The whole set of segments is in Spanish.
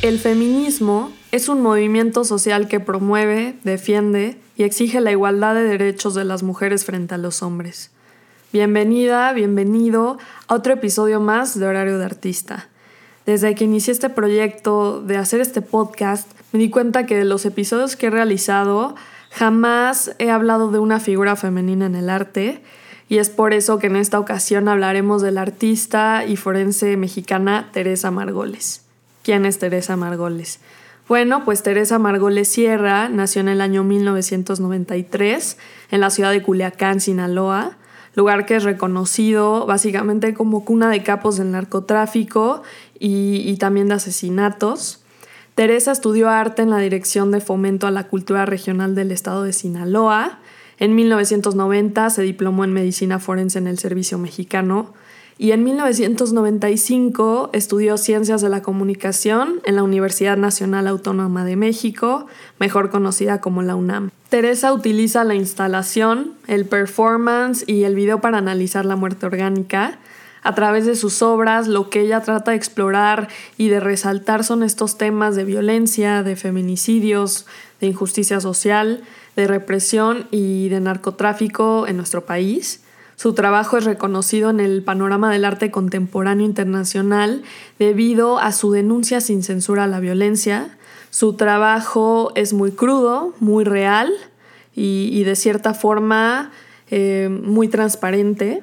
El feminismo es un movimiento social que promueve, defiende y exige la igualdad de derechos de las mujeres frente a los hombres. Bienvenida, bienvenido a otro episodio más de Horario de Artista. Desde que inicié este proyecto de hacer este podcast, me di cuenta que de los episodios que he realizado jamás he hablado de una figura femenina en el arte y es por eso que en esta ocasión hablaremos de la artista y forense mexicana Teresa Margoles. ¿Quién es Teresa Margoles? Bueno, pues Teresa Margoles Sierra nació en el año 1993 en la ciudad de Culiacán, Sinaloa, lugar que es reconocido básicamente como cuna de capos del narcotráfico y, y también de asesinatos. Teresa estudió arte en la Dirección de Fomento a la Cultura Regional del Estado de Sinaloa. En 1990 se diplomó en Medicina Forense en el Servicio Mexicano y en 1995 estudió Ciencias de la Comunicación en la Universidad Nacional Autónoma de México, mejor conocida como la UNAM. Teresa utiliza la instalación, el performance y el video para analizar la muerte orgánica. A través de sus obras, lo que ella trata de explorar y de resaltar son estos temas de violencia, de feminicidios, de injusticia social, de represión y de narcotráfico en nuestro país. Su trabajo es reconocido en el panorama del arte contemporáneo internacional debido a su denuncia sin censura a la violencia. Su trabajo es muy crudo, muy real y, de cierta forma eh, muy transparente.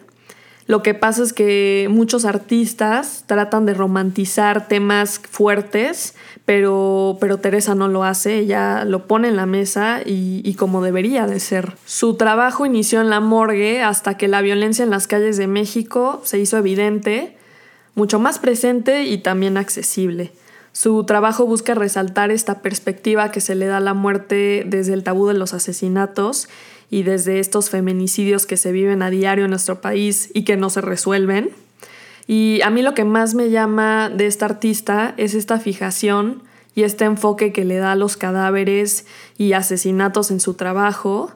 Lo que pasa es que muchos artistas tratan de romantizar temas fuertes, pero, pero Teresa no lo hace, ella lo pone en la mesa y, y, como debería de ser. Su trabajo inició en la morgue hasta que la violencia en las calles de México se hizo evidente, mucho más presente y también accesible. Su trabajo busca resaltar esta perspectiva que se le da a la muerte desde el tabú de los asesinatos y desde estos feminicidios que se viven a diario en nuestro país y que no se resuelven. Y a mí lo que más me llama de esta artista es esta fijación y este enfoque que le da a los cadáveres y asesinatos en su trabajo.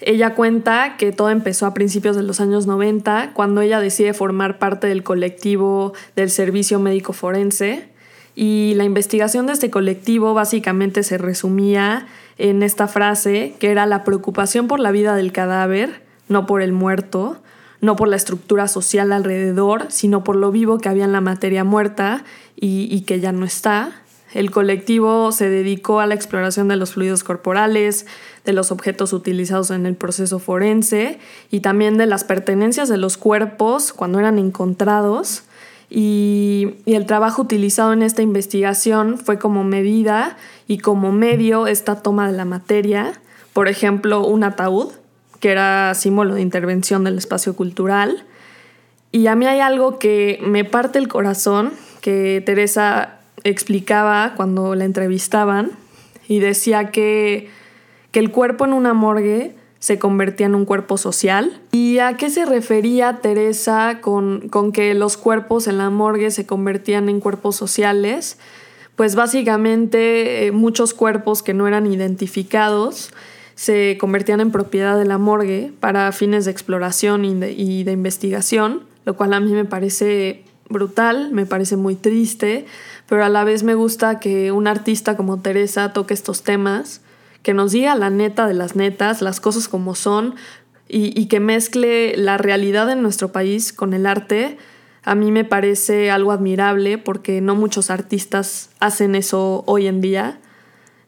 Ella cuenta que todo empezó a principios de los años 90, cuando ella decide formar parte del colectivo del Servicio Médico Forense. Y la investigación de este colectivo básicamente se resumía en esta frase, que era la preocupación por la vida del cadáver, no por el muerto, no por la estructura social alrededor, sino por lo vivo que había en la materia muerta y, que ya no está. El colectivo se dedicó a la exploración de los fluidos corporales, de los objetos utilizados en el proceso forense y también de las pertenencias de los cuerpos cuando eran encontrados. Y, el trabajo utilizado en esta investigación fue como medida y como medio esta toma de la materia, por ejemplo, un ataúd, que era símbolo de intervención del espacio cultural. Y a mí hay algo que me parte el corazón, que Teresa explicaba cuando la entrevistaban, y decía que, que el cuerpo en una morgue se convertía en un cuerpo social. ¿Y a qué se refería Teresa con, con que los cuerpos en la morgue se convertían en cuerpos sociales? pues básicamente eh, muchos cuerpos que no eran identificados se convertían en propiedad de la morgue para fines de exploración y de, investigación, lo cual a mí me parece brutal, me parece muy triste, pero a la vez me gusta que un artista como Teresa toque estos temas, que nos diga la neta de las netas, las cosas como son, y que mezcle la realidad en nuestro país con el arte a mí me parece algo admirable porque no muchos artistas hacen eso hoy en día.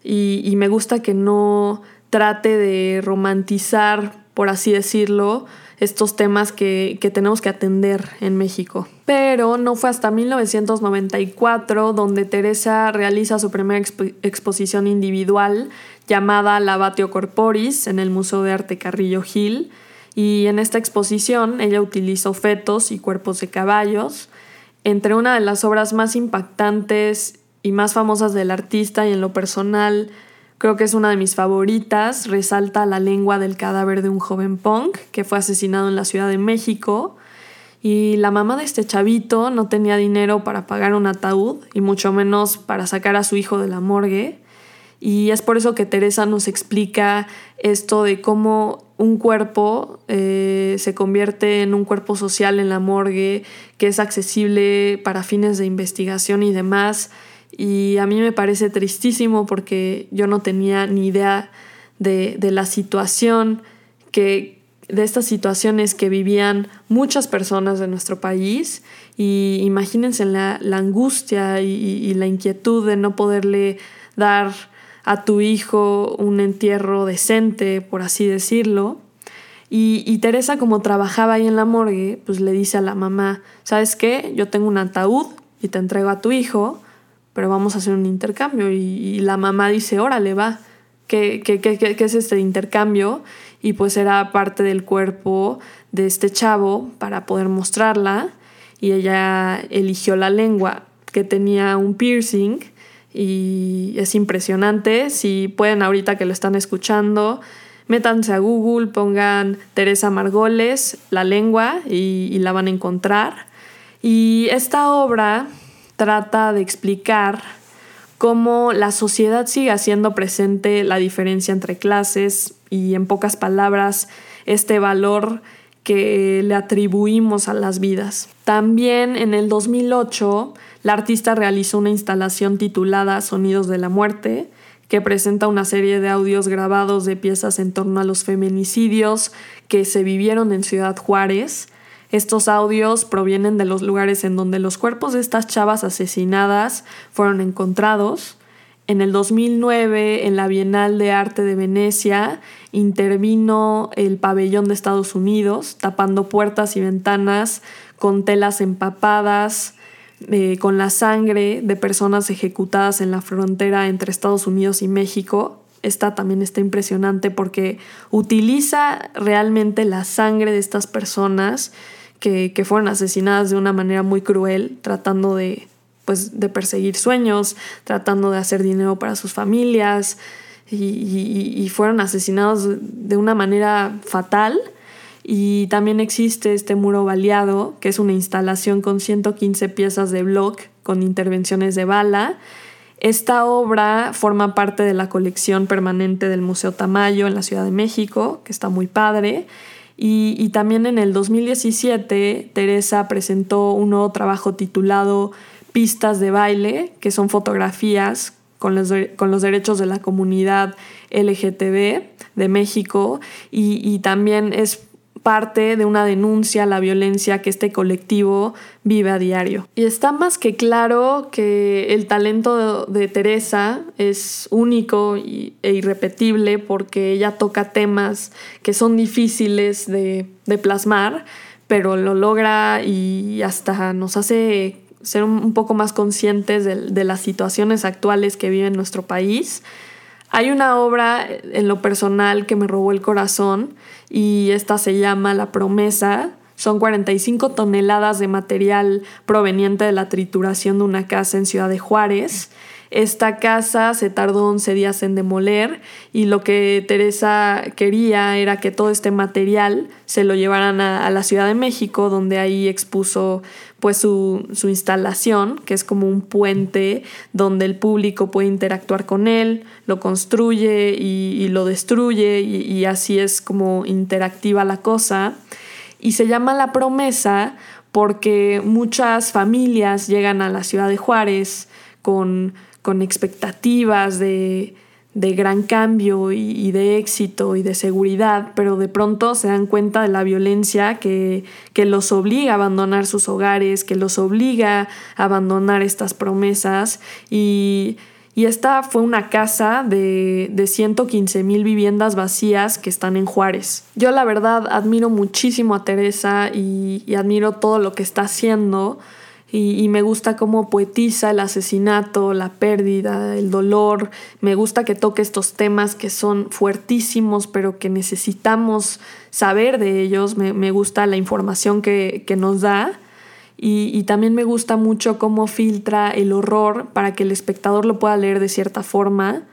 Y, me gusta que no trate de romantizar, por así decirlo, estos temas que, tenemos que atender en México. Pero no fue hasta 1994 donde Teresa realiza su primera exposición individual llamada Lavatio Corporis en el Museo de Arte Carrillo Gil y en esta exposición ella utilizó fetos y cuerpos de caballos. Entre una de las obras más impactantes y más famosas del artista y en lo personal creo que es una de mis favoritas, resalta la lengua del cadáver de un joven punk que fue asesinado en la Ciudad de México. Y la mamá de este chavito no tenía dinero para pagar un ataúd y mucho menos para sacar a su hijo de la morgue. Y es por eso que Teresa nos explica esto de cómo un cuerpo eh, se convierte en un cuerpo social en la morgue, que es accesible para fines de investigación y demás, y a mí me parece tristísimo porque yo no tenía ni idea de, la situación que de estas situaciones que vivían muchas personas de nuestro país y imagínense la, angustia y, la inquietud de no poderle dar a tu hijo un entierro decente, por así decirlo. Y, y, Teresa, como trabajaba ahí en la morgue, pues le dice a la mamá, ¿sabes qué? Yo tengo un ataúd y te entrego a tu hijo, pero vamos a hacer un intercambio. Y, la mamá dice, órale, va, ¿Qué, qué, qué, ¿qué, es este intercambio? Y pues era parte del cuerpo de este chavo para poder mostrarla. Y ella eligió la lengua, que tenía un piercing. Y es impresionante. Si pueden ahorita que lo están escuchando, métanse a Google, pongan Teresa Margoles, la lengua, y la van a encontrar. Y esta obra trata de explicar cómo la sociedad sigue haciendo presente la diferencia entre clases y en pocas palabras este valor que le atribuimos a las vidas. También en el 2008 la artista realizó una instalación titulada Sonidos de la Muerte, que presenta una serie de audios grabados de piezas en torno a los feminicidios que se vivieron en Ciudad Juárez estos audios provienen de los lugares en donde los cuerpos de estas chavas asesinadas fueron encontrados. En el 2009, en la Bienal de Arte de Venecia, intervino el pabellón de Estados Unidos, tapando puertas y ventanas con telas empapadas, eh, con la sangre de personas ejecutadas en la frontera entre Estados Unidos y México. Esta también está impresionante porque utiliza realmente la sangre de estas personas que, fueron asesinadas de una manera muy cruel, tratando de, pues, de perseguir sueños, tratando de hacer dinero para sus familias, y, fueron asesinados de una manera fatal. Y también existe este muro baleado, que es una instalación con 115 piezas de block con intervenciones de bala. Esta obra forma parte de la colección permanente del Museo Tamayo en la Ciudad de México, que está muy padre. Y, también en el 2017 Teresa presentó un nuevo trabajo titulado Pistas de baile, que son fotografías con los, con los derechos de la comunidad LGTB de México. Y, y también es parte de una denuncia a la violencia que este colectivo vive a diario. Y está más que claro que el talento de Teresa es único e irrepetible porque ella toca temas que son difíciles de, plasmar, pero lo logra y hasta nos hace ser un poco más conscientes de, de las situaciones actuales que vive nuestro país hay una obra en lo personal que me robó el corazón y esta se llama La promesa. Son 45 toneladas de material proveniente de la trituración de una casa en Ciudad de Juárez. Esta casa se tardó 11 días en demoler y lo que Teresa quería era que todo este material se lo llevaran a, la Ciudad de México, donde ahí expuso pues su, instalación, que es como un puente donde el público puede interactuar con él, lo construye y, lo destruye y así es como interactiva la cosa. Y se llama La Promesa porque muchas familias llegan a la ciudad de Juárez con con expectativas de, gran cambio y, de éxito y de seguridad, pero de pronto se dan cuenta de la violencia que, los obliga a abandonar sus hogares, que los obliga a abandonar estas promesas y, esta fue una casa de, de 115 mil viviendas vacías que están en Juárez. Yo la verdad admiro muchísimo a Teresa y, y admiro todo lo que está haciendo y, me gusta cómo poetiza el asesinato, la pérdida, el dolor. Me gusta que toque estos temas que son fuertísimos, pero que necesitamos saber de ellos. Me, gusta la información que, nos da. y, también me gusta mucho cómo filtra el horror para que el espectador lo pueda leer de cierta forma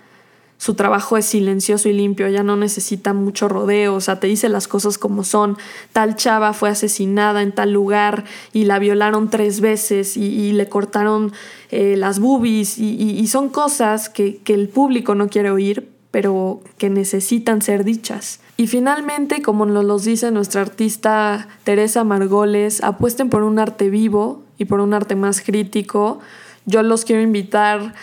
su trabajo es silencioso y limpio, ella no necesita mucho rodeo, o sea, te dice las cosas como son. Tal chava fue asesinada en tal lugar y la violaron tres veces y, le cortaron eh, las boobies y, son cosas que, que el público no quiere oír, pero que necesitan ser dichas. Y finalmente, como nos lo dice nuestra artista Teresa Margoles, apuesten por un arte vivo y por un arte más crítico. yo los quiero invitar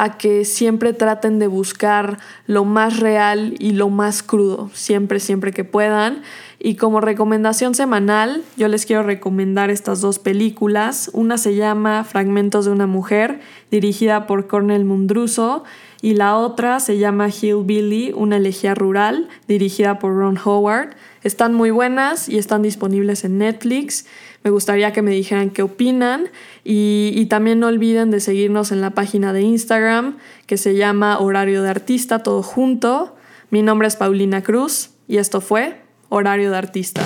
a que siempre traten de buscar lo más real y lo más crudo, siempre, siempre que puedan. Y como recomendación semanal, yo les quiero recomendar estas dos películas. Una se llama Fragmentos de una mujer, dirigida por Cornel Mundruso, y la otra se llama Hillbilly, una elegía rural, dirigida por Ron Howard. Están muy buenas y están disponibles en Netflix. Me gustaría que me dijeran qué opinan y, también no olviden de seguirnos en la página de Instagram que se llama Horario de Artista, todo junto. Mi nombre es Paulina Cruz y esto fue Horario de Artista.